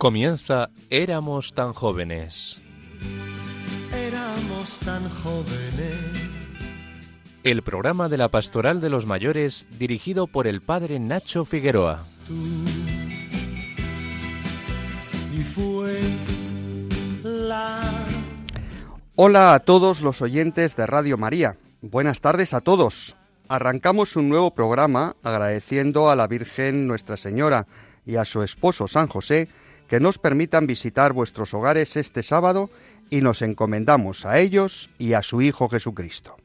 Comienza Éramos tan jóvenes. Éramos tan jóvenes. El programa de la Pastoral de los Mayores dirigido por el padre Nacho Figueroa. Y fue la Hola a todos los oyentes de Radio María. Buenas tardes a todos. Arrancamos un nuevo programa agradeciendo a la Virgen Nuestra Señora y a su esposo San José que nos permitan visitar vuestros hogares este sábado y nos encomendamos a ellos y a su Hijo Jesucristo.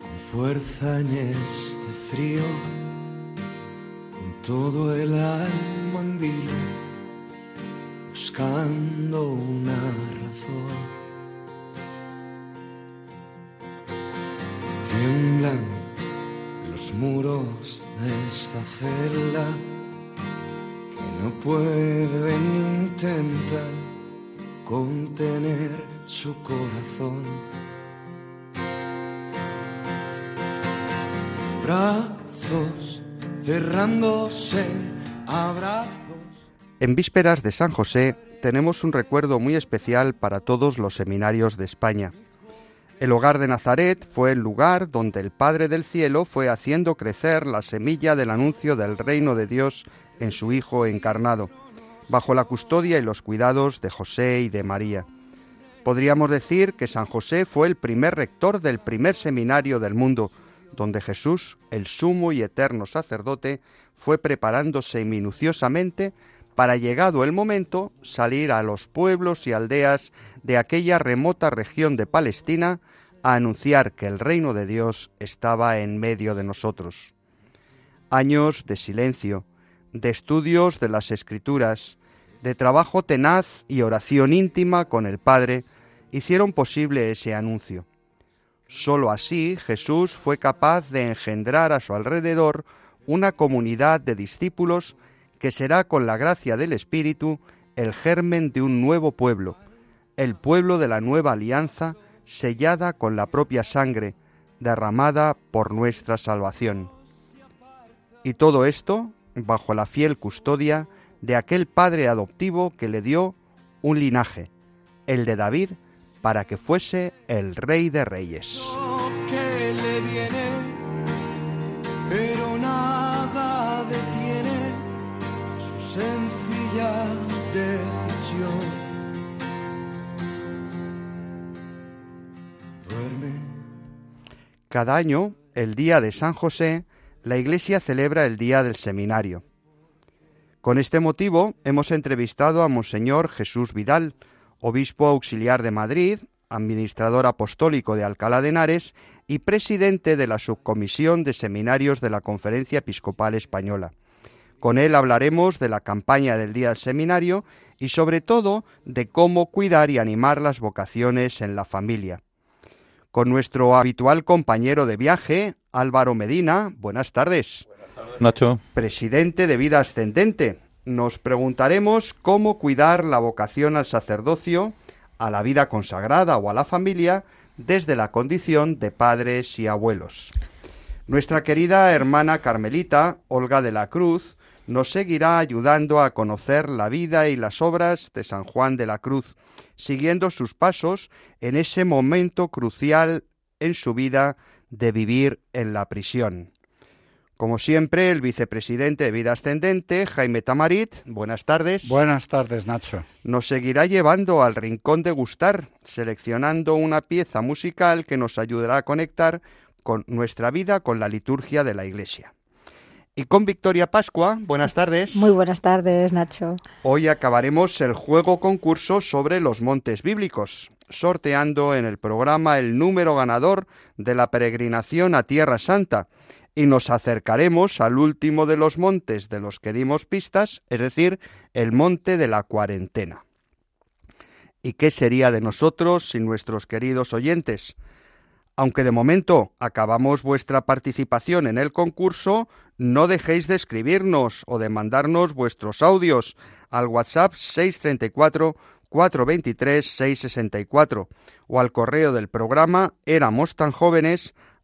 con fuerza en este frío, todo el alma en vilo, buscando una razón. Tiemblan los muros de esta celda que no pueden intentar contener su corazón. Brazos cerrándose en abrazos. En vísperas de San José tenemos un recuerdo muy especial para todos los seminarios de España. El hogar de Nazaret fue el lugar donde el Padre del Cielo fue haciendo crecer la semilla del anuncio del reino de Dios en su Hijo encarnado, bajo la custodia y los cuidados de José y de María. Podríamos decir que San José fue el primer rector del primer seminario del mundo, donde Jesús, el sumo y eterno sacerdote, fue preparándose minuciosamente para, llegado el momento, salir a los pueblos y aldeas de aquella remota región de Palestina a anunciar que el reino de Dios estaba en medio de nosotros. Años de silencio, de estudios de las escrituras, de trabajo tenaz y oración íntima con el Padre hicieron posible ese anuncio. Sólo así Jesús fue capaz de engendrar a su alrededor una comunidad de discípulos que será con la gracia del Espíritu el germen de un nuevo pueblo, el pueblo de la nueva alianza sellada con la propia sangre derramada por nuestra salvación. Y todo esto bajo la fiel custodia de aquel padre adoptivo que le dio un linaje, el de David, para que fuese el rey de reyes. Lo que le viene, pero nada detiene su sencilla decisión. Duerme. Cada año, el día de San José, la Iglesia celebra el Día del Seminario. Con este motivo hemos entrevistado a Monseñor Jesús Vidal, obispo auxiliar de Madrid, administrador apostólico de Alcalá de Henares y presidente de la Subcomisión de Seminarios de la Conferencia Episcopal Española. Con él hablaremos de la campaña del Día del Seminario y sobre todo de cómo cuidar y animar las vocaciones en la familia. Con nuestro habitual compañero de viaje, Álvaro Medina, buenas tardes. Nacho. Presidente de Vida Ascendente, nos preguntaremos cómo cuidar la vocación al sacerdocio, a la vida consagrada o a la familia desde la condición de padres y abuelos. Nuestra querida hermana Carmelita, Olga de la Cruz, nos seguirá ayudando a conocer la vida y las obras de San Juan de la Cruz, siguiendo sus pasos en ese momento crucial en su vida de vivir en la prisión. Como siempre, el vicepresidente de Vida Ascendente, Jaime Tamarit, buenas tardes. Buenas tardes, Nacho. Nos seguirá llevando al rincón de gustar, seleccionando una pieza musical que nos ayudará a conectar con nuestra vida con la liturgia de la Iglesia. Y con Victoria Pascua, buenas tardes. Muy buenas tardes, Nacho. Hoy acabaremos el juego concurso sobre los montes bíblicos, sorteando en el programa el número ganador de la peregrinación a Tierra Santa y nos acercaremos al último de los montes de los que dimos pistas, es decir, el monte de la cuarentena. ¿Y qué sería de nosotros sin nuestros queridos oyentes? Aunque de momento acabamos vuestra participación en el concurso, no dejéis de escribirnos o de mandarnos vuestros audios al WhatsApp 634 423 664 o al correo del programa éramos tan jóvenes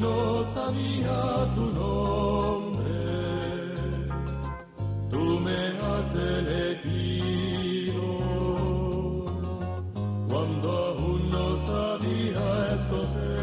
no sabía tu nombre, tú me has elegido cuando aún no sabía escoger.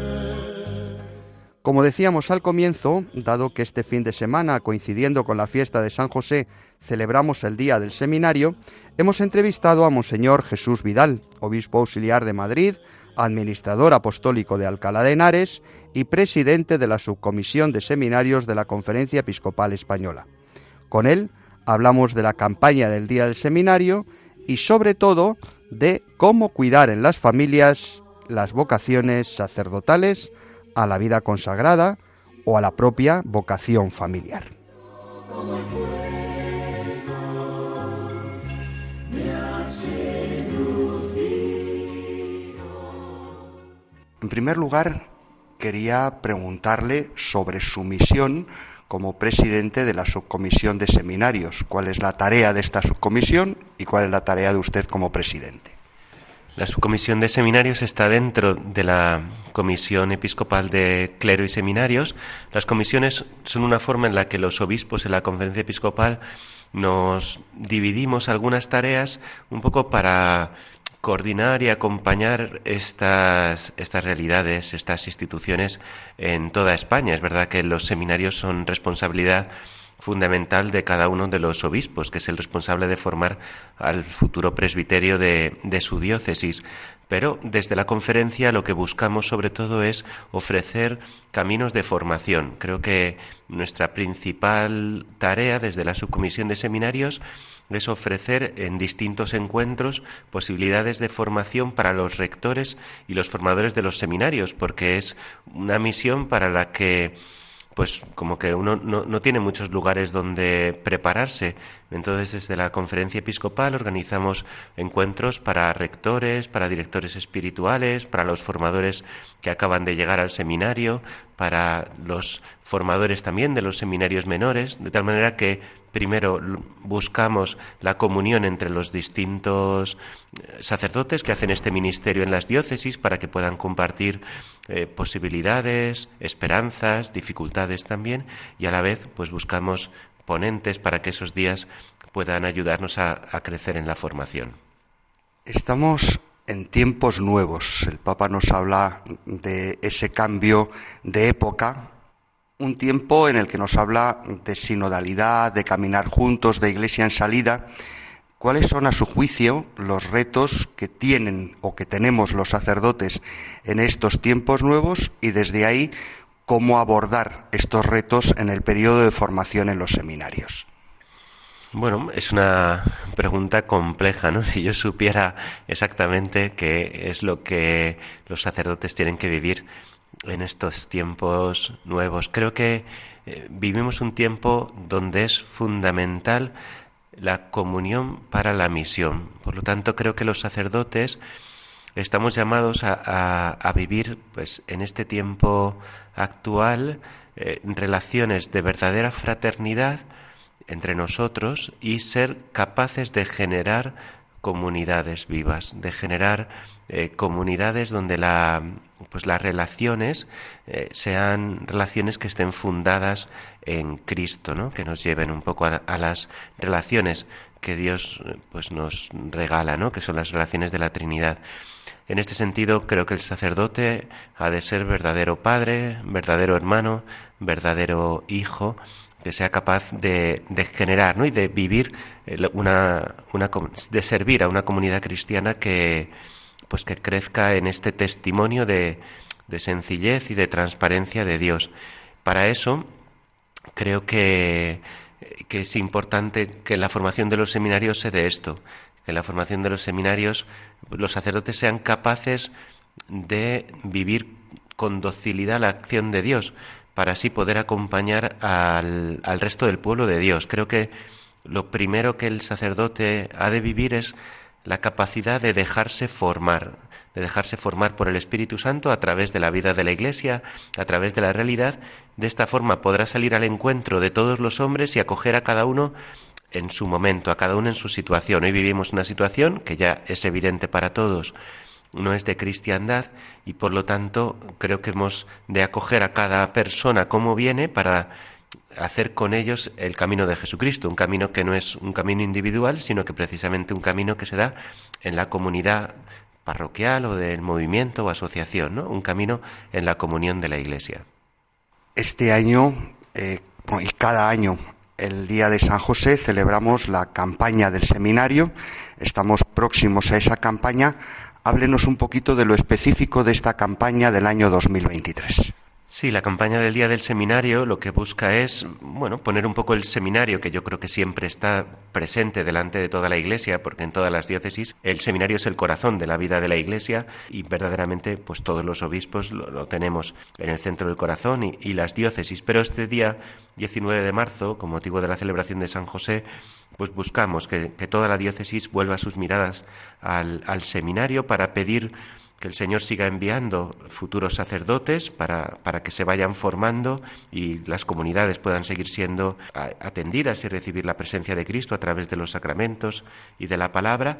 Como decíamos al comienzo, dado que este fin de semana, coincidiendo con la fiesta de San José, celebramos el Día del Seminario, hemos entrevistado a Monseñor Jesús Vidal, obispo auxiliar de Madrid, administrador apostólico de Alcalá de Henares y presidente de la Subcomisión de Seminarios de la Conferencia Episcopal Española. Con él hablamos de la campaña del Día del Seminario y sobre todo de cómo cuidar en las familias las vocaciones sacerdotales, a la vida consagrada o a la propia vocación familiar. Primer lugar, quería preguntarle sobre su misión como presidente de la subcomisión de seminarios. ¿Cuál es la tarea de esta subcomisión y cuál es la tarea de usted como presidente? La subcomisión de seminarios está dentro de la Comisión Episcopal de Clero y Seminarios. Las comisiones son una forma en la que los obispos en la conferencia episcopal nos dividimos algunas tareas un poco para coordinar y acompañar estas, estas realidades, estas instituciones en toda España. Es verdad que los seminarios son responsabilidad fundamental de cada uno de los obispos, que es el responsable de formar al futuro presbiterio de, de, su diócesis. Pero desde la conferencia lo que buscamos sobre todo es ofrecer caminos de formación. Creo que nuestra principal tarea desde la subcomisión de seminarios es ofrecer en distintos encuentros posibilidades de formación para los rectores y los formadores de los seminarios, porque es una misión para la que pues como que uno no, no, tiene muchos lugares donde prepararse. Entonces, desde la conferencia episcopal organizamos encuentros para rectores, para directores espirituales, para los formadores que acaban de llegar al seminario, para los formadores también de los seminarios menores, de tal manera que primero buscamos la comunión entre los distintos eh, sacerdotes que hacen este ministerio en las diócesis para que puedan compartir eh, posibilidades, esperanzas, dificultades también y a la vez pues buscamos ponentes para que esos días puedan ayudarnos a, a crecer en la formación. Estamos en tiempos nuevos. El Papa nos habla de ese cambio de época un tiempo en el que nos habla de sinodalidad, de caminar juntos, de iglesia en salida. ¿Cuáles son, a su juicio, los retos que tienen o que tenemos los sacerdotes en estos tiempos nuevos y desde ahí cómo abordar estos retos en el periodo de formación en los seminarios? Bueno, es una pregunta compleja, ¿no? Si yo supiera exactamente qué es lo que los sacerdotes tienen que vivir en estos tiempos nuevos. Creo que eh, vivimos un tiempo donde es fundamental la comunión para la misión. Por lo tanto, creo que los sacerdotes estamos llamados a, vivir pues, en este tiempo actual eh, relaciones de verdadera fraternidad entre nosotros y ser capaces de generar comunidades vivas, de generar eh, comunidades donde la, pues las relaciones eh, sean relaciones que estén fundadas en Cristo, ¿no? que nos lleven un poco a, a, las relaciones que Dios pues nos regala, ¿no? que son las relaciones de la Trinidad. En este sentido, creo que el sacerdote ha de ser verdadero padre, verdadero hermano, verdadero hijo, que sea capaz de, de generar ¿no? y de vivir eh, una, una, de servir a una comunidad cristiana que pues que crezca en este testimonio de, de sencillez y de transparencia de Dios. Para eso creo que, que es importante que la formación de los seminarios se dé esto, que la formación de los seminarios los sacerdotes sean capaces de vivir con docilidad la acción de Dios, para así poder acompañar al, al resto del pueblo de Dios. Creo que lo primero que el sacerdote ha de vivir es la capacidad de dejarse formar, de dejarse formar por el Espíritu Santo a través de la vida de la Iglesia, a través de la realidad. De esta forma podrá salir al encuentro de todos los hombres y acoger a cada uno en su momento, a cada uno en su situación. Hoy vivimos una situación que ya es evidente para todos, no es de cristiandad y por lo tanto creo que hemos de acoger a cada persona como viene para hacer con ellos el camino de Jesucristo, un camino que no es un camino individual, sino que precisamente un camino que se da en la comunidad parroquial o del movimiento o asociación, ¿no? un camino en la comunión de la Iglesia. Este año eh, y cada año, el día de San José, celebramos la campaña del seminario. Estamos próximos a esa campaña. Háblenos un poquito de lo específico de esta campaña del año 2023. Sí, la campaña del Día del Seminario lo que busca es, bueno, poner un poco el seminario, que yo creo que siempre está presente delante de toda la Iglesia, porque en todas las diócesis el seminario es el corazón de la vida de la Iglesia y verdaderamente pues todos los obispos lo, tenemos en el centro del corazón y, y, las diócesis. Pero este día 19 de marzo, con motivo de la celebración de San José, pues buscamos que, que toda la diócesis vuelva sus miradas al, al seminario para pedir que el Señor siga enviando futuros sacerdotes para, para, que se vayan formando y las comunidades puedan seguir siendo atendidas y recibir la presencia de Cristo a través de los sacramentos y de la palabra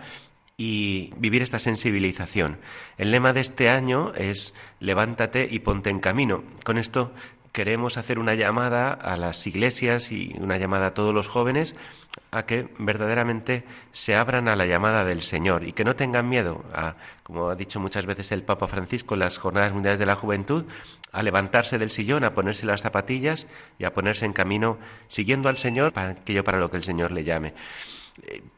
y vivir esta sensibilización. El lema de este año es levántate y ponte en camino. Con esto queremos hacer una llamada a las iglesias y una llamada a todos los jóvenes a que verdaderamente se abran a la llamada del Señor y que no tengan miedo a, como ha dicho muchas veces el Papa Francisco en las Jornadas Mundiales de la Juventud, a levantarse del sillón, a ponerse las zapatillas y a ponerse en camino siguiendo al Señor para aquello para lo que el Señor le llame.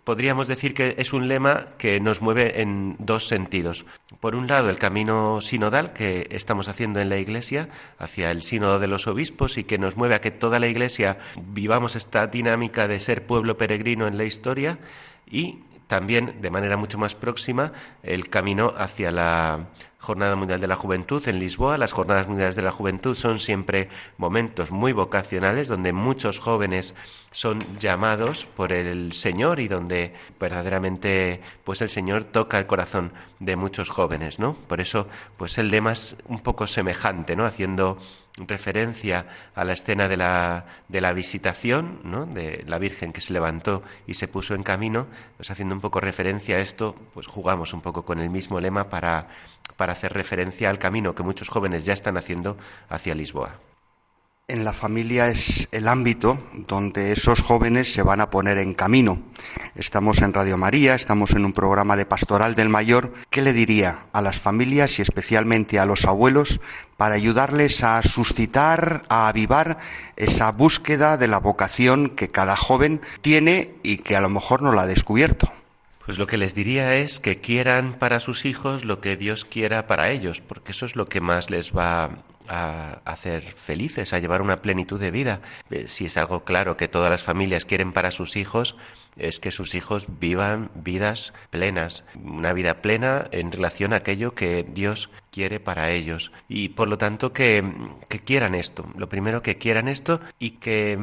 Podríamos decir que es un lema que nos mueve en dos sentidos. Por un lado, el camino sinodal que estamos haciendo en la Iglesia hacia el sínodo de los obispos y que nos mueve a que toda la Iglesia vivamos esta dinámica de ser pueblo peregrino en la historia y también de manera mucho más próxima el camino hacia la Jornada Mundial de la Juventud en Lisboa. Las Jornadas Mundiales de la Juventud son siempre momentos muy vocacionales donde muchos jóvenes son llamados por el Señor y donde verdaderamente pues el Señor toca el corazón de muchos jóvenes, ¿no? Por eso pues el lema es un poco semejante, ¿no? Haciendo referencia a la escena de la, de la visitación, ¿no? de la Virgen que se levantó y se puso en camino, pues haciendo un poco referencia a esto, pues jugamos un poco con el mismo lema para, para hacer referencia al camino que muchos jóvenes ya están haciendo hacia Lisboa. En la familia es el ámbito donde esos jóvenes se van a poner en camino. Estamos en Radio María, estamos en un programa de Pastoral del Mayor. ¿Qué le diría a las familias y especialmente a los abuelos para ayudarles a suscitar, a avivar esa búsqueda de la vocación que cada joven tiene y que a lo mejor no la ha descubierto? Pues lo que les diría es que quieran para sus hijos lo que Dios quiera para ellos, porque eso es lo que más les va a hacer felices, a llevar una plenitud de vida. Eh, si es algo claro que todas las familias quieren para sus hijos, es que sus hijos vivan vidas plenas, una vida plena en relación a aquello que Dios quiere para ellos. Y por lo tanto que, que quieran esto, lo primero que quieran esto y que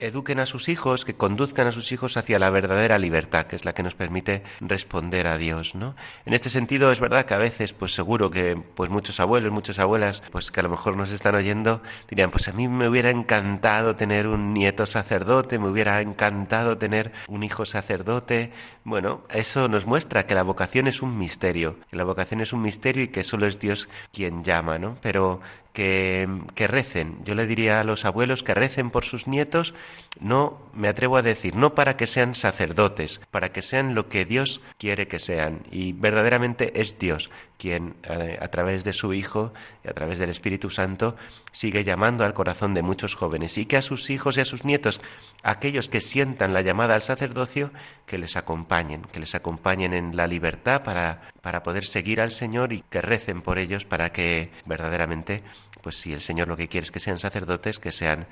eduquen a sus hijos, que conduzcan a sus hijos hacia la verdadera libertad, que es la que nos permite responder a Dios, ¿no? En este sentido es verdad que a veces, pues seguro que pues muchos abuelos, muchas abuelas, pues que a lo mejor nos están oyendo, dirían, pues a mí me hubiera encantado tener un nieto sacerdote, me hubiera encantado tener un hijo sacerdote. Bueno, eso nos muestra que la vocación es un misterio, que la vocación es un misterio y que solo es Dios quien llama, ¿no? Pero que, recen. Yo le diría a los abuelos que recen por sus nietos, no me atrevo a decir, no para que sean sacerdotes, para que sean lo que Dios quiere que sean. Y verdaderamente es Dios quien eh, a través de su Hijo y a través del Espíritu Santo sigue llamando al corazón de muchos jóvenes y que a sus hijos y a sus nietos, aquellos que sientan la llamada al sacerdocio, que les acompañen, que les acompañen en la libertad para, para poder seguir al Señor y que recen por ellos para que verdaderamente, pues si el Señor lo que quiere es que sean sacerdotes, que sean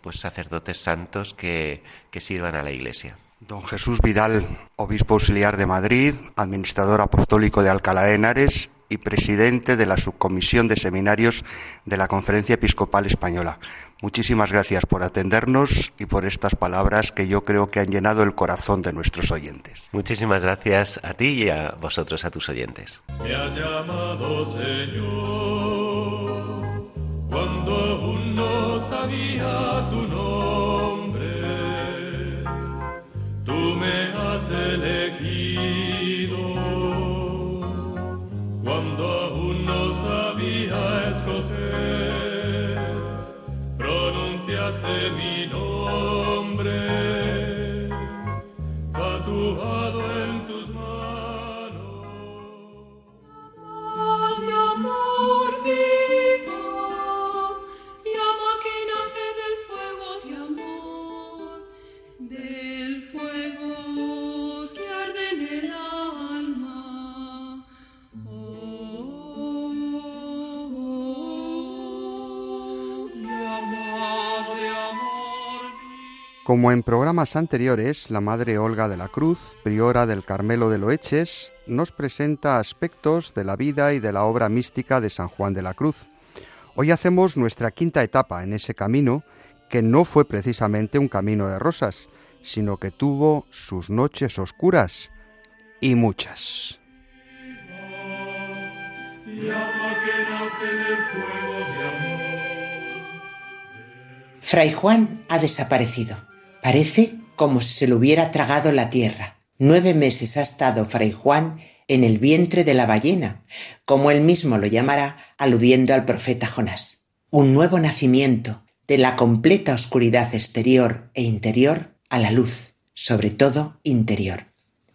pues sacerdotes santos que, que sirvan a la Iglesia. Don Jesús Vidal, obispo auxiliar de Madrid, administrador apostólico de Alcalá de Henares y presidente de la Subcomisión de Seminarios de la Conferencia Episcopal Española. Muchísimas gracias por atendernos y por estas palabras que yo creo que han llenado el corazón de nuestros oyentes. Muchísimas gracias a ti y a vosotros, a tus oyentes. Me has llamado Señor cuando aún no sabía tu Como en programas anteriores, la Madre Olga de la Cruz, priora del Carmelo de Loeches, nos presenta aspectos de la vida y de la obra mística de San Juan de la Cruz. Hoy hacemos nuestra quinta etapa en ese camino, que no fue precisamente un camino de rosas, sino que tuvo sus noches oscuras y muchas. Fray Juan ha desaparecido. Parece como si se lo hubiera tragado la tierra. Nueve meses ha estado Fray Juan en el vientre de la ballena, como él mismo lo llamará, aludiendo al profeta Jonás. Un nuevo nacimiento de la completa oscuridad exterior e interior a la luz, sobre todo interior.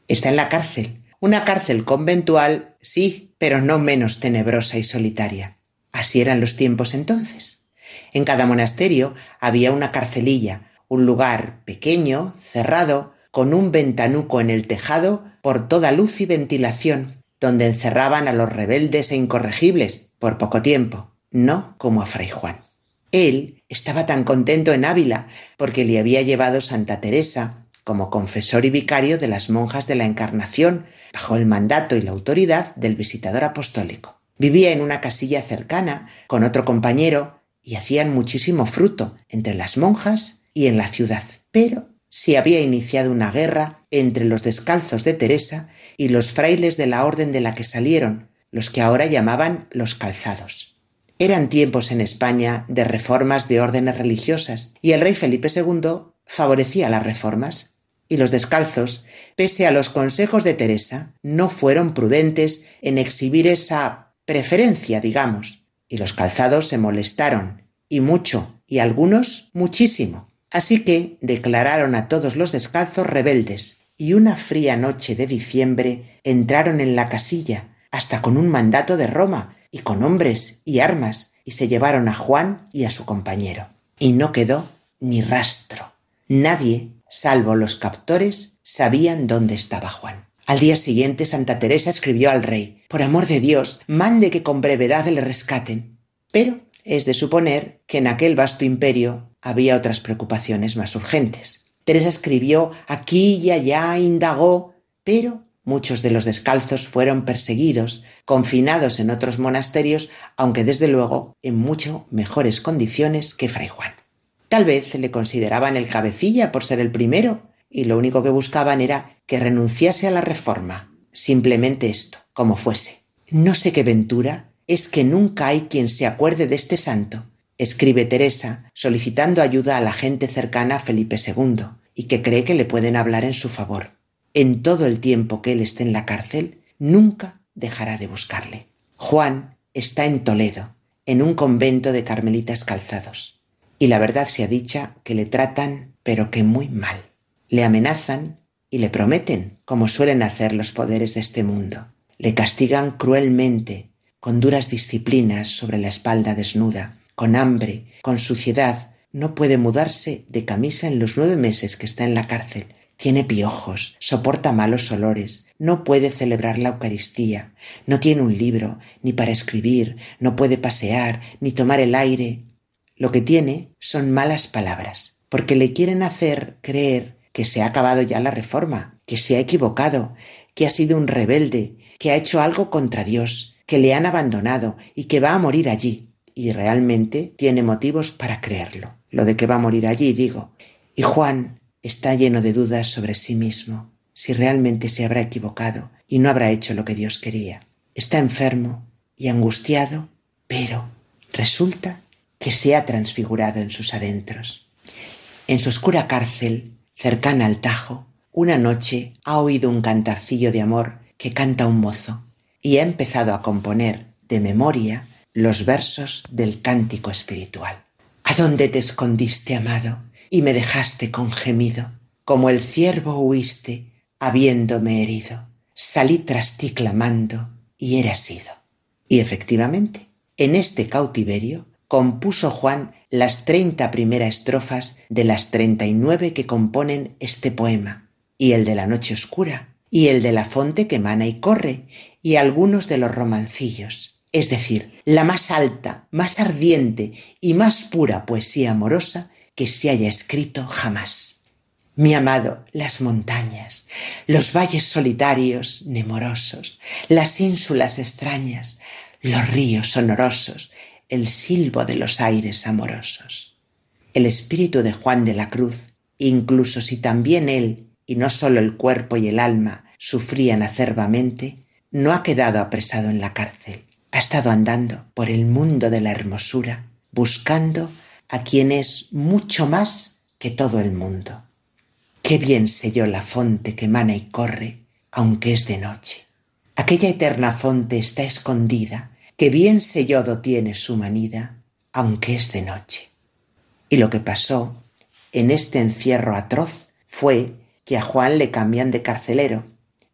Está en la cárcel, una cárcel conventual, sí, pero no menos tenebrosa y solitaria. Así eran los tiempos entonces. En cada monasterio había una carcelilla, un lugar pequeño, cerrado, con un ventanuco en el tejado por toda luz y ventilación, donde encerraban a los rebeldes e incorregibles por poco tiempo, no como a Fray Juan. Él estaba tan contento en Ávila porque le había llevado Santa Teresa como confesor y vicario de las monjas de la Encarnación, bajo el mandato y la autoridad del visitador apostólico. Vivía en una casilla cercana con otro compañero y hacían muchísimo fruto entre las monjas y en la ciudad. Pero se había iniciado una guerra entre los descalzos de Teresa y los frailes de la orden de la que salieron, los que ahora llamaban los calzados. Eran tiempos en España de reformas de órdenes religiosas y el rey Felipe II favorecía las reformas. Y los descalzos, pese a los consejos de Teresa, no fueron prudentes en exhibir esa preferencia, digamos, y los calzados se molestaron, y mucho, y algunos muchísimo. Así que declararon a todos los descalzos rebeldes, y una fría noche de diciembre entraron en la casilla, hasta con un mandato de Roma, y con hombres y armas, y se llevaron a Juan y a su compañero. Y no quedó ni rastro. Nadie, salvo los captores, sabían dónde estaba Juan. Al día siguiente Santa Teresa escribió al rey Por amor de Dios, mande que con brevedad le rescaten. Pero es de suponer que en aquel vasto imperio había otras preocupaciones más urgentes. Teresa escribió aquí y allá, indagó, pero muchos de los descalzos fueron perseguidos, confinados en otros monasterios, aunque desde luego en mucho mejores condiciones que Fray Juan. Tal vez le consideraban el cabecilla por ser el primero, y lo único que buscaban era que renunciase a la reforma. Simplemente esto, como fuese. No sé qué ventura es que nunca hay quien se acuerde de este santo, escribe Teresa, solicitando ayuda a la gente cercana a Felipe II, y que cree que le pueden hablar en su favor. En todo el tiempo que él esté en la cárcel, nunca dejará de buscarle. Juan está en Toledo, en un convento de carmelitas calzados. Y la verdad sea dicha que le tratan, pero que muy mal. Le amenazan y le prometen, como suelen hacer los poderes de este mundo. Le castigan cruelmente, con duras disciplinas sobre la espalda desnuda, con hambre, con suciedad. No puede mudarse de camisa en los nueve meses que está en la cárcel. tiene piojos, soporta malos olores, no puede celebrar la Eucaristía, no tiene un libro, ni para escribir, no puede pasear, ni tomar el aire. Lo que tiene son malas palabras, porque le quieren hacer creer que se ha acabado ya la reforma, que se ha equivocado, que ha sido un rebelde, que ha hecho algo contra Dios, que le han abandonado y que va a morir allí. Y realmente tiene motivos para creerlo. Lo de que va a morir allí, digo. Y Juan está lleno de dudas sobre sí mismo, si realmente se habrá equivocado y no habrá hecho lo que Dios quería. Está enfermo y angustiado, pero resulta que se ha transfigurado en sus adentros. En su oscura cárcel, cercana al Tajo, una noche ha oído un cantarcillo de amor que canta un mozo y ha empezado a componer de memoria los versos del cántico espiritual. ¿A dónde te escondiste, amado? y me dejaste con gemido. Como el ciervo huiste, habiéndome herido. Salí tras ti clamando y eras sido. Y efectivamente, en este cautiverio compuso Juan las treinta primeras estrofas de las treinta y nueve que componen este poema, y el de la noche oscura, y el de la fonte que mana y corre, y algunos de los romancillos, es decir, la más alta, más ardiente y más pura poesía amorosa que se haya escrito jamás. Mi amado, las montañas, los valles solitarios, nemorosos, las ínsulas extrañas, los ríos sonorosos, el silbo de los aires amorosos. El espíritu de Juan de la Cruz, incluso si también él, y no sólo el cuerpo y el alma, sufrían acerbamente, no ha quedado apresado en la cárcel. Ha estado andando por el mundo de la hermosura, buscando a quien es mucho más que todo el mundo. Qué bien yo la fonte que mana y corre, aunque es de noche. Aquella eterna fonte está escondida, que bien sellado tiene su manida, aunque es de noche. Y lo que pasó en este encierro atroz fue que a Juan le cambian de carcelero,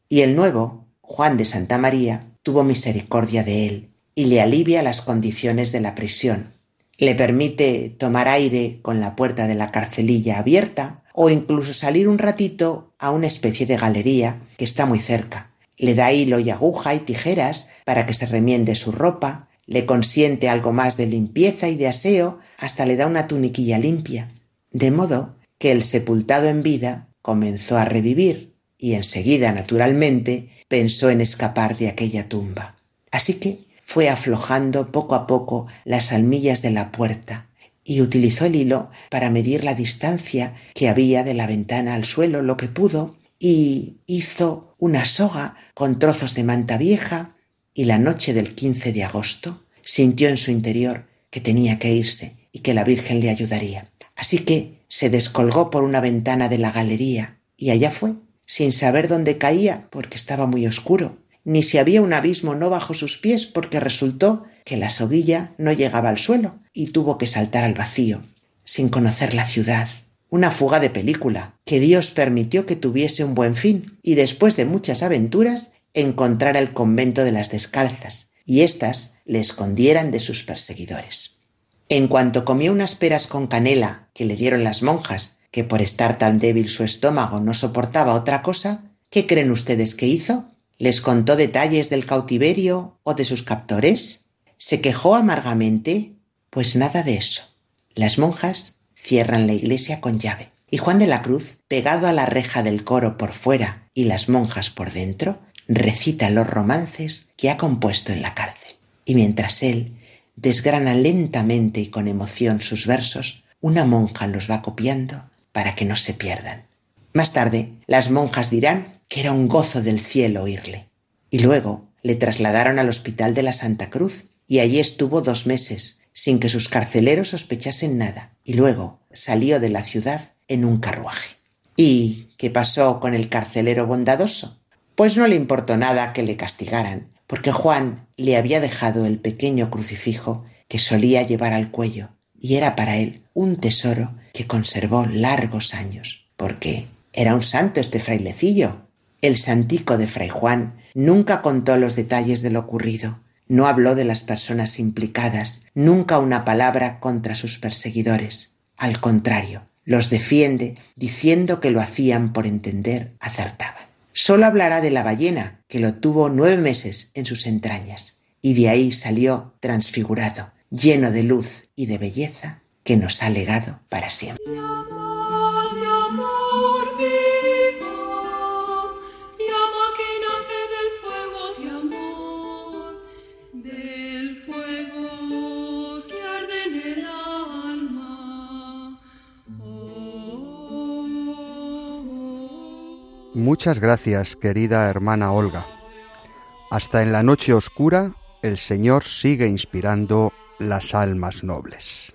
y el nuevo, Juan de Santa María, tuvo misericordia de él y le alivia las condiciones de la prisión, le permite tomar aire con la puerta de la carcelilla abierta o incluso salir un ratito a una especie de galería que está muy cerca. Le da hilo y aguja y tijeras para que se remiende su ropa, le consiente algo más de limpieza y de aseo, hasta le da una tuniquilla limpia. De modo que el sepultado en vida comenzó a revivir y enseguida, naturalmente, pensó en escapar de aquella tumba. Así que fue aflojando poco a poco las almillas de la puerta y utilizó el hilo para medir la distancia que había de la ventana al suelo lo que pudo y hizo una soga con trozos de manta vieja y la noche del 15 de agosto sintió en su interior que tenía que irse y que la Virgen le ayudaría. Así que se descolgó por una ventana de la galería y allá fue, sin saber dónde caía porque estaba muy oscuro, ni si había un abismo no bajo sus pies, porque resultó que la soguilla no llegaba al suelo y tuvo que saltar al vacío, sin conocer la ciudad. Una fuga de película, que Dios permitió que tuviese un buen fin, y después de muchas aventuras encontrara el convento de las descalzas, y éstas le escondieran de sus perseguidores. En cuanto comió unas peras con canela que le dieron las monjas, que por estar tan débil su estómago no soportaba otra cosa, ¿qué creen ustedes que hizo? ¿Les contó detalles del cautiverio o de sus captores? ¿Se quejó amargamente? Pues nada de eso. Las monjas cierran la iglesia con llave y Juan de la Cruz, pegado a la reja del coro por fuera y las monjas por dentro, recita los romances que ha compuesto en la cárcel. Y mientras él desgrana lentamente y con emoción sus versos, una monja los va copiando para que no se pierdan. Más tarde, las monjas dirán que era un gozo del cielo oírle. Y luego le trasladaron al Hospital de la Santa Cruz y allí estuvo dos meses sin que sus carceleros sospechasen nada y luego salió de la ciudad en un carruaje. ¿Y qué pasó con el carcelero bondadoso? Pues no le importó nada que le castigaran, porque Juan le había dejado el pequeño crucifijo que solía llevar al cuello, y era para él un tesoro que conservó largos años, porque era un santo este frailecillo, el santico de Fray Juan nunca contó los detalles de lo ocurrido, no habló de las personas implicadas, nunca una palabra contra sus perseguidores. Al contrario, los defiende diciendo que lo hacían por entender acertaban. Solo hablará de la ballena, que lo tuvo nueve meses en sus entrañas, y de ahí salió transfigurado, lleno de luz y de belleza, que nos ha legado para siempre. Muchas gracias, querida hermana Olga. Hasta en la noche oscura, el Señor sigue inspirando las almas nobles.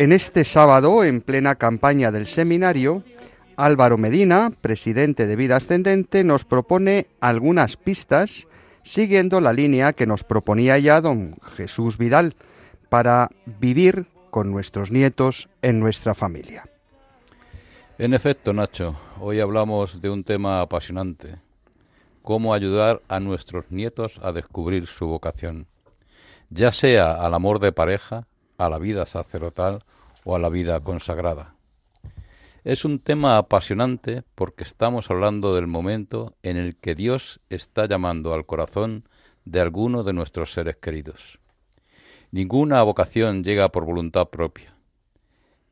En este sábado, en plena campaña del seminario, Álvaro Medina, presidente de Vida Ascendente, nos propone algunas pistas siguiendo la línea que nos proponía ya don Jesús Vidal para vivir con nuestros nietos en nuestra familia. En efecto, Nacho, hoy hablamos de un tema apasionante, cómo ayudar a nuestros nietos a descubrir su vocación, ya sea al amor de pareja, a la vida sacerdotal o a la vida consagrada. Es un tema apasionante porque estamos hablando del momento en el que Dios está llamando al corazón de alguno de nuestros seres queridos. Ninguna vocación llega por voluntad propia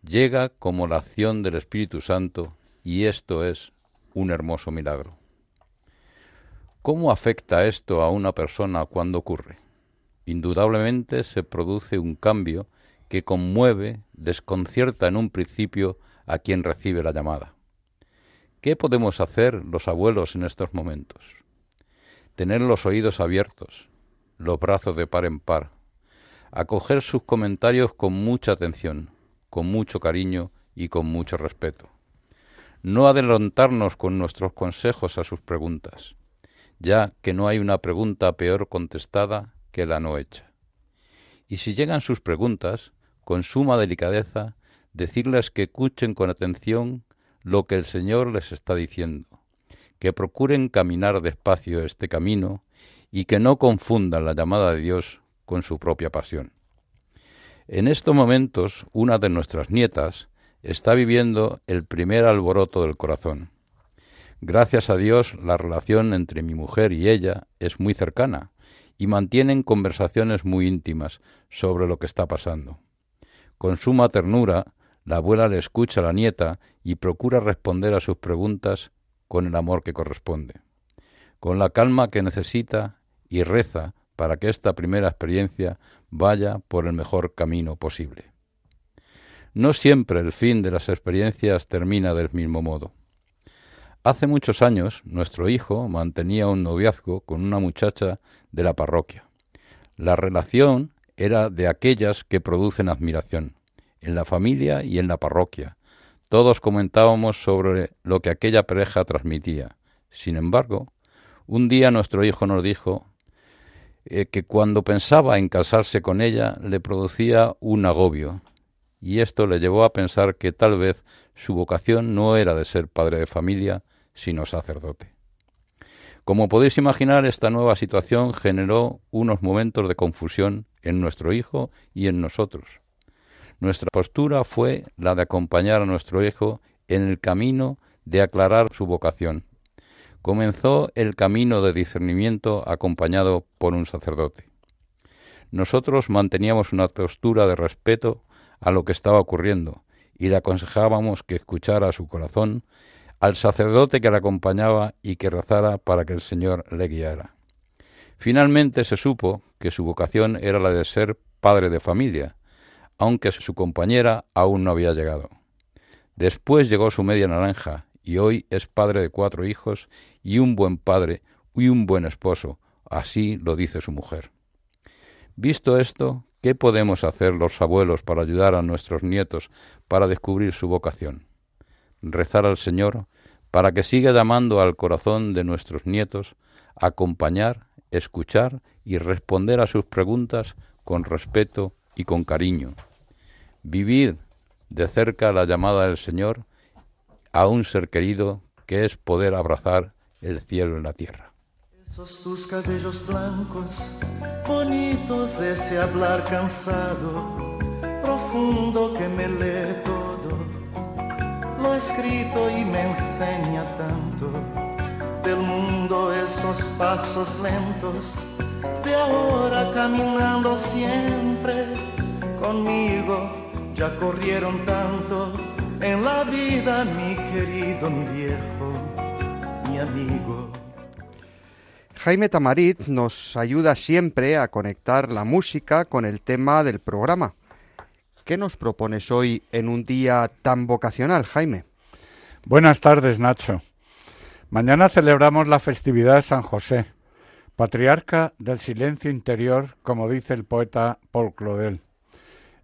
llega como la acción del Espíritu Santo y esto es un hermoso milagro. ¿Cómo afecta esto a una persona cuando ocurre? Indudablemente se produce un cambio que conmueve, desconcierta en un principio a quien recibe la llamada. ¿Qué podemos hacer los abuelos en estos momentos? Tener los oídos abiertos, los brazos de par en par, acoger sus comentarios con mucha atención, con mucho cariño y con mucho respeto. No adelantarnos con nuestros consejos a sus preguntas, ya que no hay una pregunta peor contestada que la no hecha. Y si llegan sus preguntas, con suma delicadeza, decirles que escuchen con atención lo que el Señor les está diciendo, que procuren caminar despacio este camino y que no confundan la llamada de Dios con su propia pasión. En estos momentos, una de nuestras nietas está viviendo el primer alboroto del corazón. Gracias a Dios, la relación entre mi mujer y ella es muy cercana y mantienen conversaciones muy íntimas sobre lo que está pasando. Con suma ternura, la abuela le escucha a la nieta y procura responder a sus preguntas con el amor que corresponde, con la calma que necesita y reza para que esta primera experiencia vaya por el mejor camino posible. No siempre el fin de las experiencias termina del mismo modo. Hace muchos años nuestro hijo mantenía un noviazgo con una muchacha de la parroquia. La relación era de aquellas que producen admiración, en la familia y en la parroquia. Todos comentábamos sobre lo que aquella pareja transmitía. Sin embargo, un día nuestro hijo nos dijo eh, que cuando pensaba en casarse con ella le producía un agobio, y esto le llevó a pensar que tal vez su vocación no era de ser padre de familia, sino sacerdote. Como podéis imaginar, esta nueva situación generó unos momentos de confusión en nuestro hijo y en nosotros. Nuestra postura fue la de acompañar a nuestro hijo en el camino de aclarar su vocación, comenzó el camino de discernimiento acompañado por un sacerdote. Nosotros manteníamos una postura de respeto a lo que estaba ocurriendo y le aconsejábamos que escuchara su corazón, al sacerdote que le acompañaba y que rezara para que el Señor le guiara. Finalmente se supo que su vocación era la de ser padre de familia, aunque su compañera aún no había llegado. Después llegó su media naranja y hoy es padre de cuatro hijos y un buen padre y un buen esposo, así lo dice su mujer. Visto esto, ¿Qué podemos hacer los abuelos para ayudar a nuestros nietos para descubrir su vocación? Rezar al Señor para que siga llamando al corazón de nuestros nietos, acompañar, escuchar y responder a sus preguntas con respeto y con cariño. Vivir de cerca la llamada del Señor a un ser querido que es poder abrazar el cielo en la tierra. Esos tus cabellos blancos, bonitos, ese hablar cansado, profundo que me lo escrito y me enseña tanto del mundo esos pasos lentos, de ahora caminando siempre conmigo, ya corrieron tanto en la vida, mi querido, mi viejo, mi amigo. Jaime Tamarit nos ayuda siempre a conectar la música con el tema del programa. ¿Qué nos propones hoy en un día tan vocacional, Jaime? Buenas tardes, Nacho. Mañana celebramos la festividad de San José, patriarca del silencio interior, como dice el poeta Paul Claudel.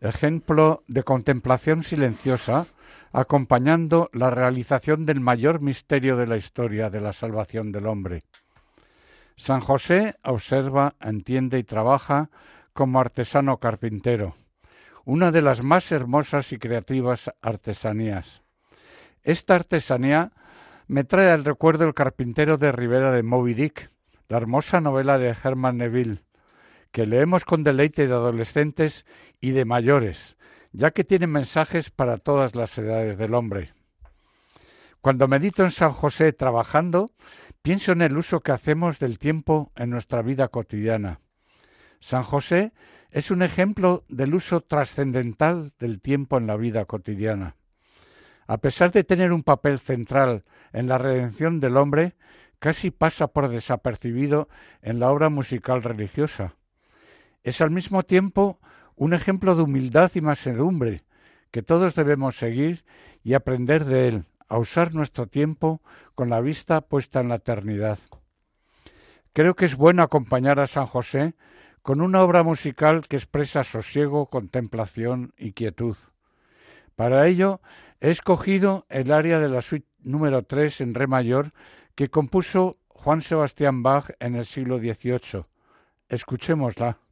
Ejemplo de contemplación silenciosa, acompañando la realización del mayor misterio de la historia de la salvación del hombre. San José observa, entiende y trabaja como artesano carpintero, una de las más hermosas y creativas artesanías. Esta artesanía me trae al recuerdo el carpintero de Rivera de Moby Dick, la hermosa novela de Herman Neville, que leemos con deleite de adolescentes y de mayores, ya que tiene mensajes para todas las edades del hombre. Cuando medito en San José trabajando, pienso en el uso que hacemos del tiempo en nuestra vida cotidiana. San José es un ejemplo del uso trascendental del tiempo en la vida cotidiana. A pesar de tener un papel central en la redención del hombre, casi pasa por desapercibido en la obra musical religiosa. Es al mismo tiempo un ejemplo de humildad y mansedumbre que todos debemos seguir y aprender de él, a usar nuestro tiempo con la vista puesta en la eternidad. Creo que es bueno acompañar a San José con una obra musical que expresa sosiego, contemplación y quietud. Para ello he escogido el área de la suite número 3 en re mayor que compuso Juan Sebastián Bach en el siglo XVIII. Escuchémosla.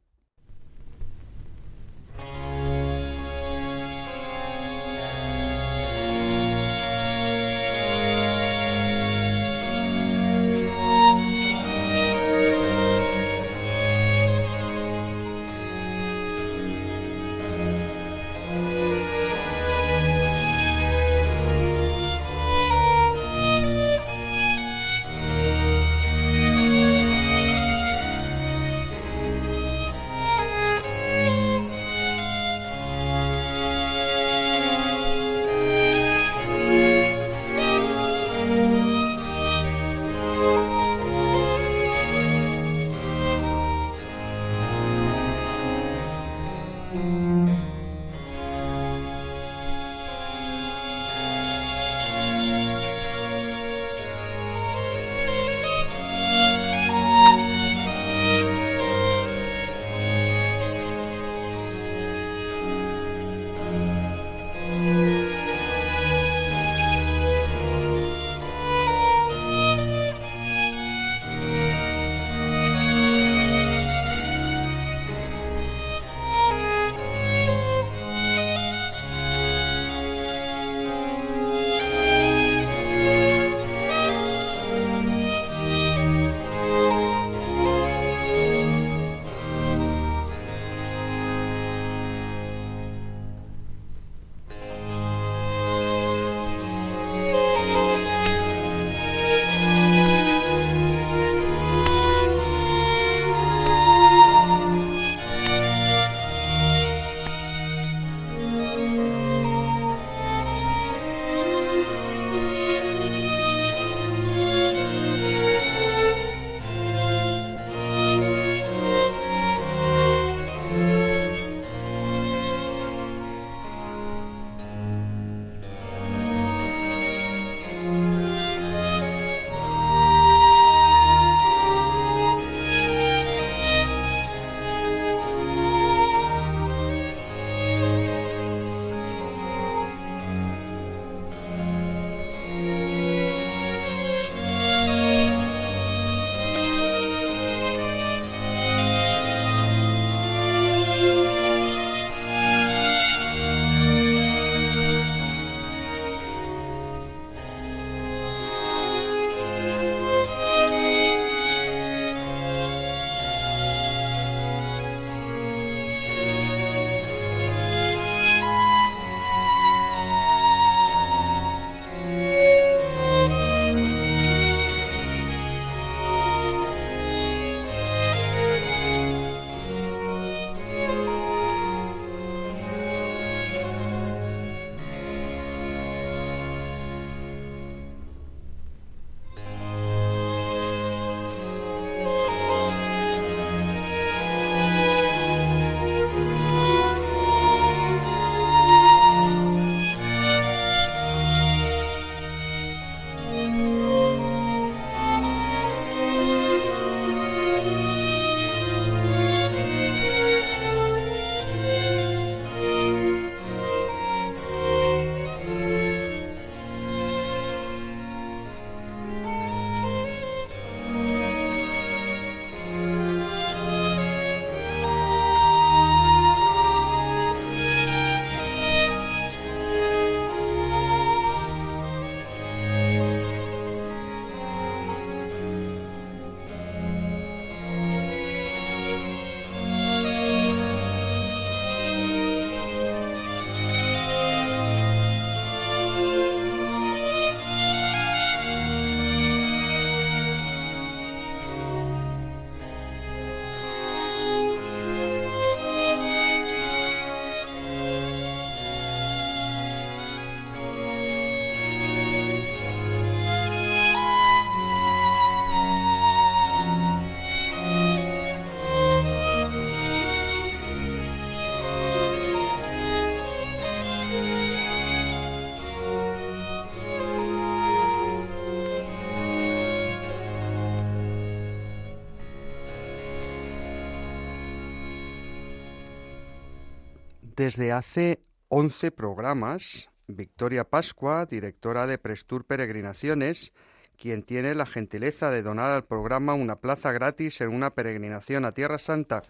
Desde hace 11 programas, Victoria Pascua, directora de Prestur Peregrinaciones, quien tiene la gentileza de donar al programa una plaza gratis en una peregrinación a Tierra Santa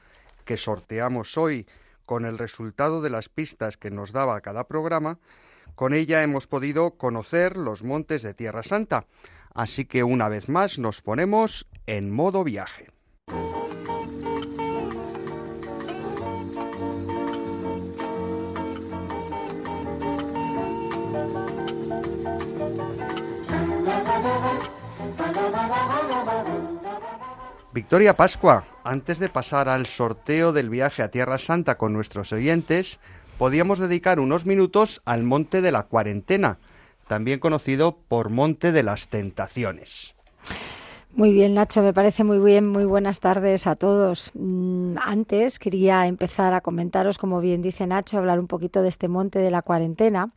que sorteamos hoy con el resultado de las pistas que nos daba cada programa, con ella hemos podido conocer los montes de Tierra Santa. Así que una vez más nos ponemos en modo viaje. Victoria Pascua, antes de pasar al sorteo del viaje a Tierra Santa con nuestros oyentes, podíamos dedicar unos minutos al Monte de la Cuarentena, también conocido por Monte de las Tentaciones. Muy bien, Nacho, me parece muy bien. Muy buenas tardes a todos. Mm, antes quería empezar a comentaros, como bien dice Nacho, hablar un poquito de este monte de la cuarentena.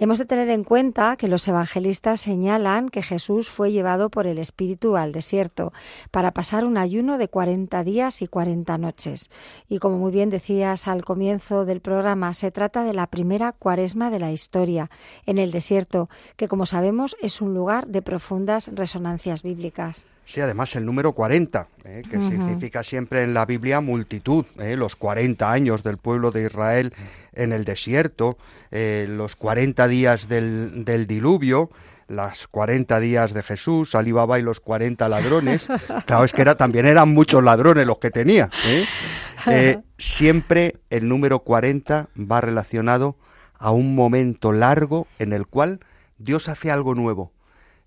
Hemos de tener en cuenta que los evangelistas señalan que Jesús fue llevado por el Espíritu al desierto para pasar un ayuno de 40 días y 40 noches. Y como muy bien decías al comienzo del programa, se trata de la primera cuaresma de la historia en el desierto, que como sabemos es un lugar de profundas resonancias bíblicas. Sí, además el número 40, ¿eh? que significa siempre en la Biblia multitud, ¿eh? los 40 años del pueblo de Israel en el desierto, eh, los 40 días del, del diluvio, las 40 días de Jesús, Alibaba y los 40 ladrones. Claro, es que era, también eran muchos ladrones los que tenía. siempre el número 40 va relacionado a un momento largo en el cual Dios hace algo nuevo.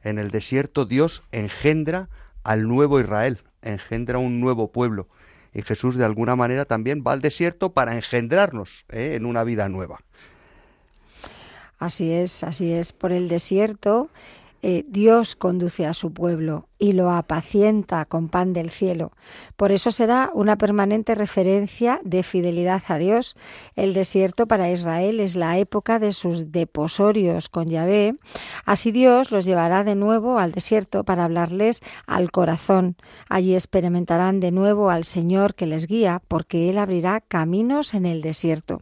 En el desierto Dios engendra al nuevo Israel, engendra un nuevo pueblo. Y Jesús de alguna manera también va al desierto para engendrarnos ¿eh? en una vida nueva. Así es, así es. Por el desierto eh, Dios conduce a su pueblo y lo apacienta con pan del cielo. Por eso será una permanente referencia de fidelidad a Dios. El desierto para Israel es la época de sus deposorios con Yahvé. Así Dios los llevará de nuevo al desierto para hablarles al corazón. Allí experimentarán de nuevo al Señor que les guía, porque Él abrirá caminos en el desierto.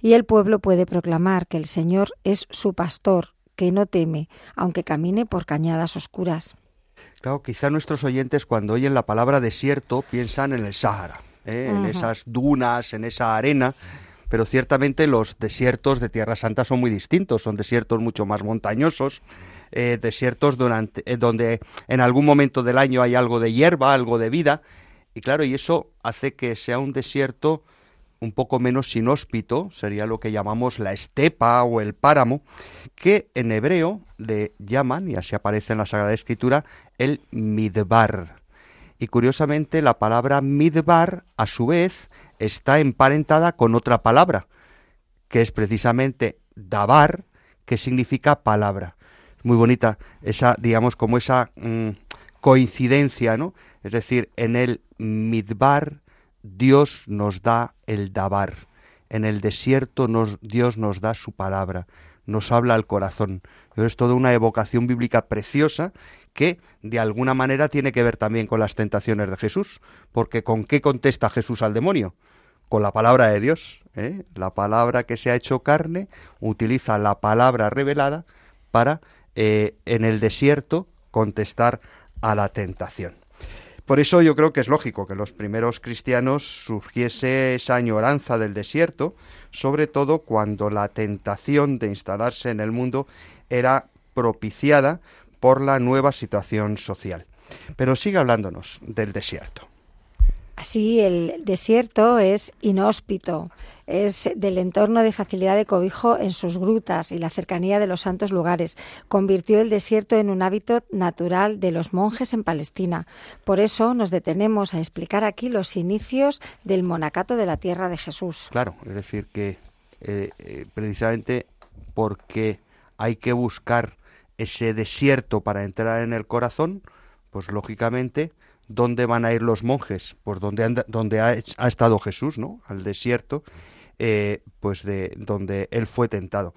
Y el pueblo puede proclamar que el Señor es su pastor, que no teme, aunque camine por cañadas oscuras. Claro, quizá nuestros oyentes cuando oyen la palabra desierto piensan en el Sáhara, ¿eh? en esas dunas, en esa arena, pero ciertamente los desiertos de Tierra Santa son muy distintos, son desiertos mucho más montañosos, eh, desiertos durante, eh, donde en algún momento del año hay algo de hierba, algo de vida, y claro, y eso hace que sea un desierto un poco menos inhóspito, sería lo que llamamos la estepa o el páramo, que en hebreo le llaman, y así aparece en la Sagrada Escritura, el midbar. Y curiosamente la palabra midbar, a su vez, está emparentada con otra palabra, que es precisamente dabar, que significa palabra. Muy bonita esa, digamos, como esa mm, coincidencia, ¿no? Es decir, en el midbar Dios nos da el dabar. En el desierto Dios nos da su palabra, nos habla al corazón. Es toda una evocación bíblica preciosa que de alguna manera tiene que ver también con las tentaciones de Jesús, porque ¿con qué contesta Jesús al demonio? Con la palabra de Dios. ¿eh? La palabra que se ha hecho carne utiliza la palabra revelada para eh, en el desierto contestar a la tentación. Por eso yo creo que es lógico que los primeros cristianos surgiese esa añoranza del desierto, sobre todo cuando la tentación de instalarse en el mundo era propiciada por la nueva situación social. Pero sigue hablándonos del desierto. Así, el desierto es inhóspito, es del entorno de facilidad de cobijo en sus grutas y la cercanía de los santos lugares. Convirtió el desierto en un hábito natural de los monjes en Palestina. Por eso nos detenemos a explicar aquí los inicios del monacato de la tierra de Jesús. Claro, es decir, que eh, eh, precisamente porque hay que buscar ese desierto para entrar en el corazón, pues lógicamente ¿dónde van a ir los monjes? Pues donde, donde ha, estado Jesús, ¿no? Al desierto, eh, pues de donde él fue tentado.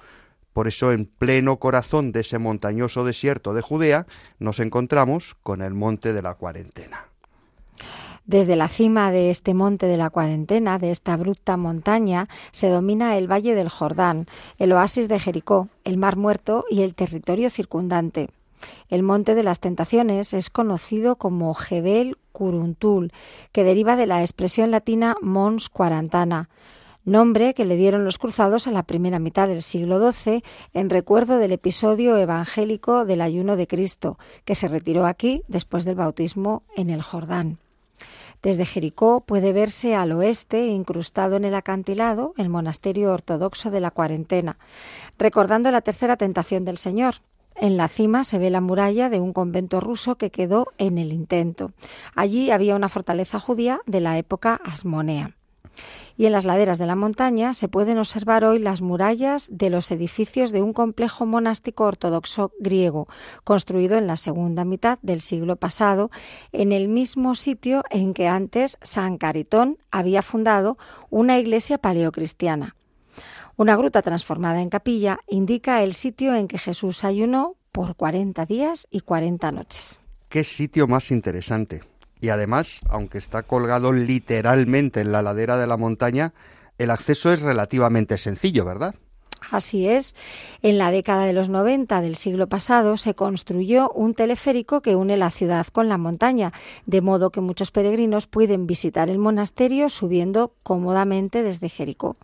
Por eso, en pleno corazón de ese montañoso desierto de Judea, nos encontramos con el monte de la cuarentena. Desde la cima de este monte de la cuarentena, de esta abrupta montaña, se domina el valle del Jordán, el oasis de Jericó, el mar muerto y el territorio circundante. El monte de las tentaciones es conocido como Jebel Curuntul, que deriva de la expresión latina Mons Quarantana, nombre que le dieron los cruzados a la primera mitad del siglo XII en recuerdo del episodio evangélico del ayuno de Cristo, que se retiró aquí después del bautismo en el Jordán. Desde Jericó puede verse al oeste, incrustado en el acantilado, el monasterio ortodoxo de la cuarentena, recordando la tercera tentación del Señor, en la cima se ve la muralla de un convento ruso que quedó en el intento. Allí había una fortaleza judía de la época asmonea. Y en las laderas de la montaña se pueden observar hoy las murallas de los edificios de un complejo monástico ortodoxo griego, construido en la segunda mitad del siglo pasado, en el mismo sitio en que antes San Caritón había fundado una iglesia paleocristiana. Una gruta transformada en capilla indica el sitio en que Jesús ayunó por 40 días y 40 noches. Qué sitio más interesante. Y además, aunque está colgado literalmente en la ladera de la montaña, el acceso es relativamente sencillo, ¿verdad? Así es, en la década de los 90 del siglo pasado se construyó un teleférico que une la ciudad con la montaña, de modo que muchos peregrinos pueden visitar el monasterio subiendo cómodamente desde Jericó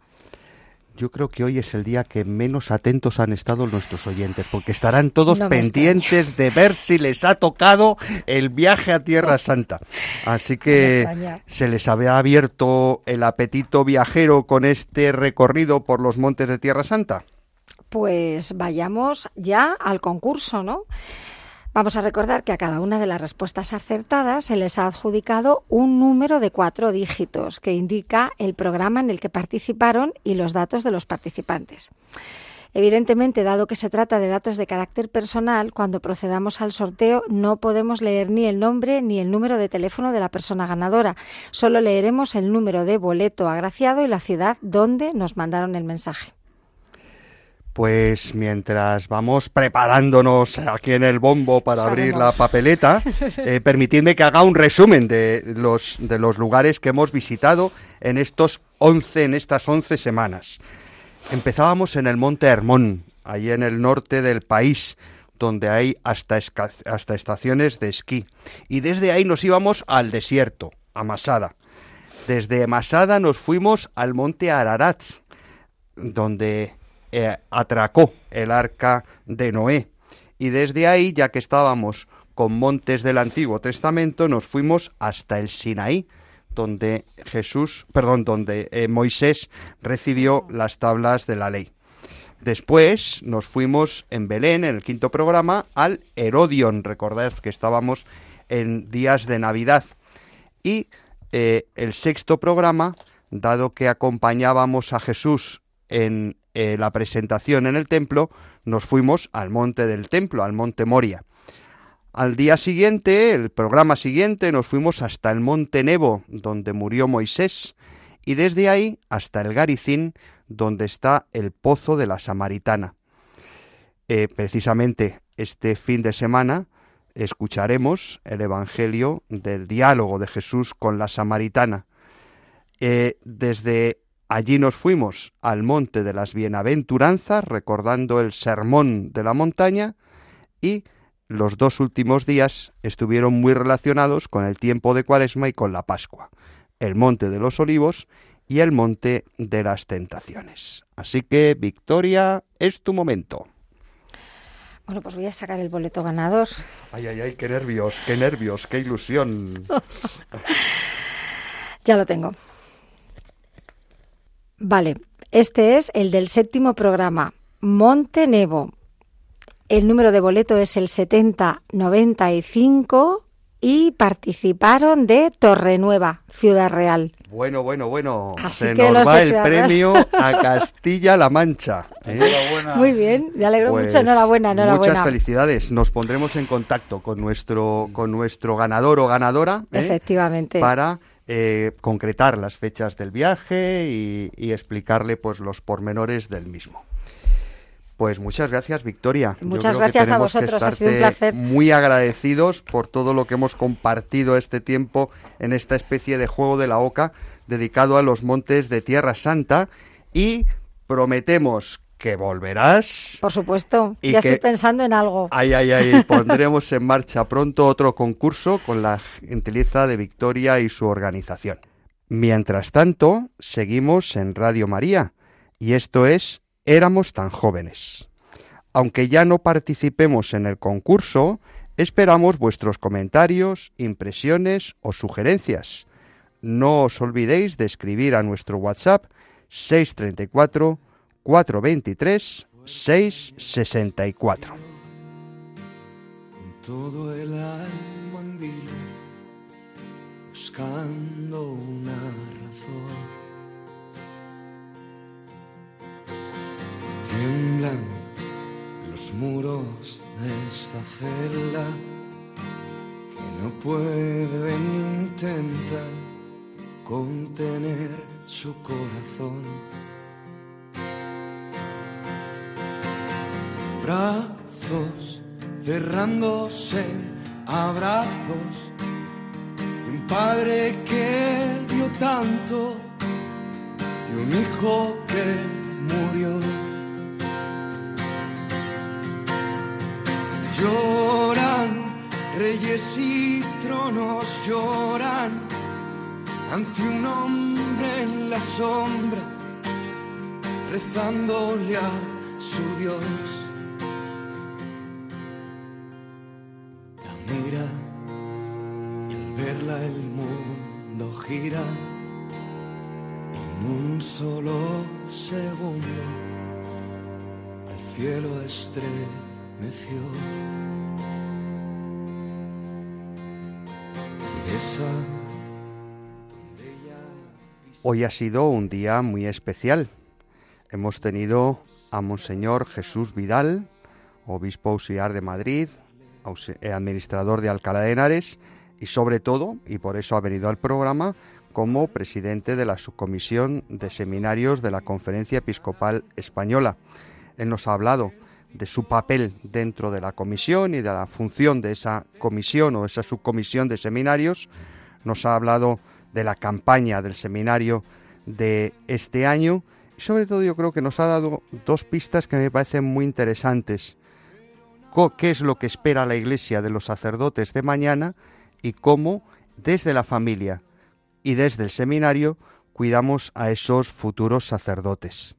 yo creo que hoy es el día que menos atentos han estado nuestros oyentes, porque estarán todos pendientes de ver si les ha tocado el viaje a Tierra Santa. Así que se les había abierto el apetito viajero con este recorrido por los montes de Tierra Santa. Pues vayamos ya al concurso, ¿no? Vamos a recordar que a cada una de las respuestas acertadas se les ha adjudicado un número de cuatro dígitos que indica el programa en el que participaron y los datos de los participantes. Evidentemente, dado que se trata de datos de carácter personal, cuando procedamos al sorteo no podemos leer ni el nombre ni el número de teléfono de la persona ganadora. Solo leeremos el número de boleto agraciado y la ciudad donde nos mandaron el mensaje. Pues mientras vamos preparándonos aquí en el bombo para abrir la papeleta, eh, permitidme que haga un resumen de los, de los lugares que hemos visitado en estos 11, en estas 11 semanas. Empezábamos en el Monte Hermón, ahí en el norte del país, donde hay hasta, hasta estaciones de esquí. Y desde ahí nos íbamos al desierto, a Masada. Desde Masada nos fuimos al Monte Ararat, donde eh, atracó el arca de Noé. Y desde ahí, ya que estábamos con montes del Antiguo Testamento, nos fuimos hasta el Sinaí, donde Jesús, perdón, donde eh, Moisés recibió las tablas de la ley. Después nos fuimos en Belén, en el quinto programa, al Herodion. Recordad que estábamos en días de Navidad. Y eh, el sexto programa, dado que acompañábamos a Jesús en eh, la presentación en el templo, nos fuimos al monte del templo, al monte Moria. Al día siguiente, el programa siguiente, nos fuimos hasta el monte Nebo, donde murió Moisés, y desde ahí hasta el Garicín, donde está el pozo de la Samaritana. Eh, precisamente este fin de semana escucharemos el Evangelio del diálogo de Jesús con la Samaritana. Eh, desde Allí nos fuimos al monte de las bienaventuranzas, recordando el sermón de la montaña, y los dos últimos días estuvieron muy relacionados con el tiempo de Cuaresma y con la Pascua, el monte de los olivos y el monte de las tentaciones. Así que, Victoria, es tu momento. Bueno, pues voy a sacar el boleto ganador. Ay, ay, ay, qué nervios, qué nervios, qué ilusión. ya lo tengo. Vale, este es el del séptimo programa, Monte Nevo. El número de boleto es el 7095 y participaron de Torrenueva, Ciudad Real. Bueno, bueno, bueno. Se nos va el premio a Castilla-La Mancha. ¿eh? Muy bien, me alegro mucho. Pues enhorabuena, enhorabuena. Muchas felicidades. Nos pondremos en contacto con nuestro, con nuestro ganador o ganadora. ¿eh? Efectivamente. Para eh, concretar las fechas del viaje y, explicarle pues los pormenores del mismo. Pues muchas gracias, Victoria. Muchas gracias a vosotros, ha sido un placer. Muy agradecidos por todo lo que hemos compartido este tiempo en esta especie de juego de la oca dedicado a los montes de Tierra Santa y prometemos que volverás. Por supuesto, ya estoy pensando en algo. Ay, ay, ay, pondremos en marcha pronto otro concurso con la gentileza de Victoria y su organización. Mientras tanto, seguimos en Radio María y esto es Éramos tan jóvenes. Aunque ya no participemos en el concurso, esperamos vuestros comentarios, impresiones o sugerencias. No os olvidéis de escribir a nuestro WhatsApp 634 423 664. Todo el alma en vilo, buscando una razón. Tiemblan los muros de esta celda que no pueden intentar contener su corazón. Brazos cerrándose en abrazos de un padre que dio tanto, de un hijo que murió. Lloran reyes y tronos, lloran ante un hombre en la sombra, rezándole a su Dios. El mundo gira en un solo segundo. Al cielo estremeció. Hoy ha sido un día muy especial. Hemos tenido a Monseñor Jesús Vidal, obispo auxiliar de Madrid, eh, administrador de Alcalá de Henares y sobre todo, y por eso ha venido al programa, como presidente de la subcomisión de seminarios de la Conferencia Episcopal Española. Él nos ha hablado de su papel dentro de la comisión y de la función de esa comisión o esa subcomisión de seminarios. Nos ha hablado de la campaña del seminario de este año y sobre todo yo creo que nos ha dado dos pistas que me parecen muy interesantes. ¿Qué es lo que espera la Iglesia de los sacerdotes de mañana y cómo desde la familia y desde el seminario cuidamos a esos futuros sacerdotes?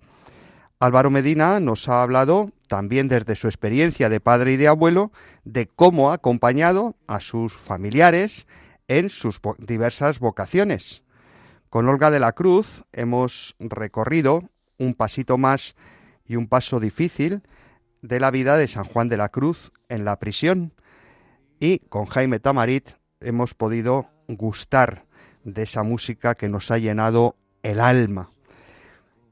Álvaro Medina nos ha hablado también desde su experiencia de padre y de abuelo de cómo ha acompañado a sus familiares en sus diversas vocaciones. Con Olga de la Cruz hemos recorrido un pasito más y un paso difícil de la vida de San Juan de la Cruz en la prisión y con Jaime Tamarit hemos podido gustar de esa música que nos ha llenado el alma.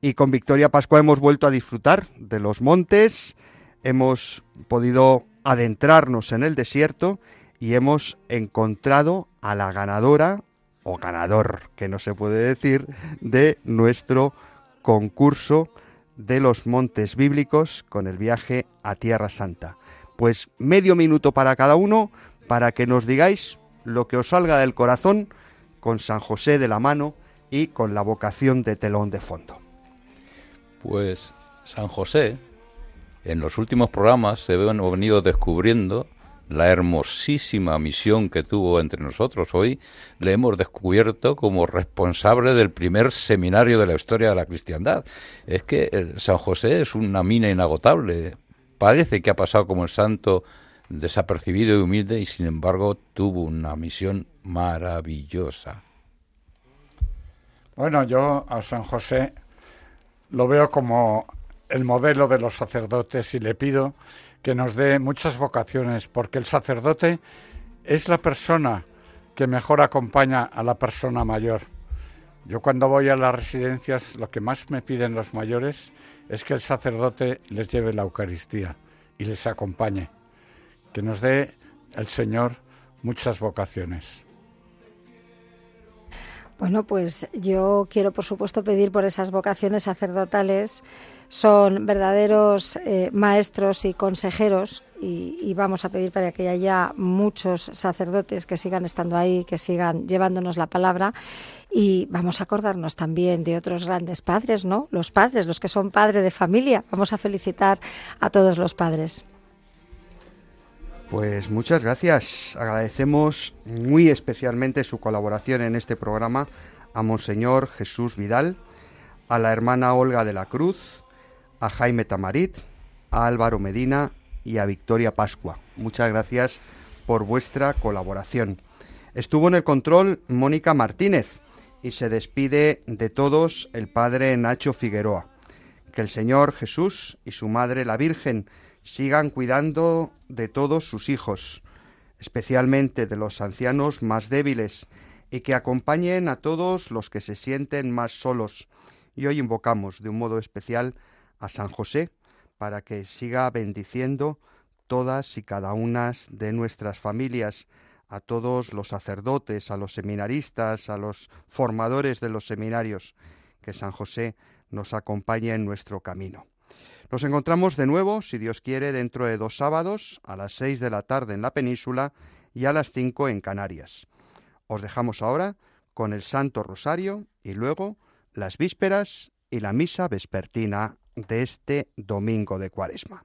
Y con Victoria Pascua hemos vuelto a disfrutar de los montes, hemos podido adentrarnos en el desierto y hemos encontrado a la ganadora o ganador, que no se puede decir, de nuestro concurso de los montes bíblicos con el viaje a Tierra Santa. Pues medio minuto para cada uno para que nos digáis lo que os salga del corazón con San José de la mano y con la vocación de telón de fondo. Pues San José, en los últimos programas se han venido descubriendo la hermosísima misión que tuvo entre nosotros. Hoy le hemos descubierto como responsable del primer seminario de la historia de la cristiandad. Es que San José es una mina inagotable. Parece que ha pasado como el santo desapercibido y humilde y sin embargo tuvo una misión maravillosa. Bueno, yo a San José lo veo como el modelo de los sacerdotes y le pido que nos dé muchas vocaciones, porque el sacerdote es la persona que mejor acompaña a la persona mayor. Yo cuando voy a las residencias lo que más me piden los mayores es que el sacerdote les lleve la Eucaristía y les acompañe. Que nos dé el Señor muchas vocaciones. Bueno, pues yo quiero, por supuesto, pedir por esas vocaciones sacerdotales. Son verdaderos eh, maestros y consejeros y, vamos a pedir para que haya muchos sacerdotes que sigan estando ahí, que sigan llevándonos la palabra y vamos a acordarnos también de otros grandes padres, ¿no? Los padres, los que son padres de familia. Vamos a felicitar a todos los padres. Pues muchas gracias. Agradecemos muy especialmente su colaboración en este programa a Monseñor Jesús Vidal, a la hermana Olga de la Cruz, a Jaime Tamarit, a Álvaro Medina y a Victoria Pascua. Muchas gracias por vuestra colaboración. Estuvo en el control Mónica Martínez y se despide de todos el padre Nacho Figueroa. Que el Señor Jesús y su Madre la Virgen sigan cuidando de todos sus hijos, especialmente de los ancianos más débiles, y que acompañen a todos los que se sienten más solos. Y hoy invocamos de un modo especial a San José, para que siga bendiciendo todas y cada una de nuestras familias, a todos los sacerdotes, a los seminaristas, a los formadores de los seminarios, que San José nos acompañe en nuestro camino. Nos encontramos de nuevo, si Dios quiere, dentro de dos sábados, a las seis de la tarde en la península y a las cinco en Canarias. Os dejamos ahora con el Santo Rosario y luego las vísperas y la misa vespertina de este domingo de Cuaresma.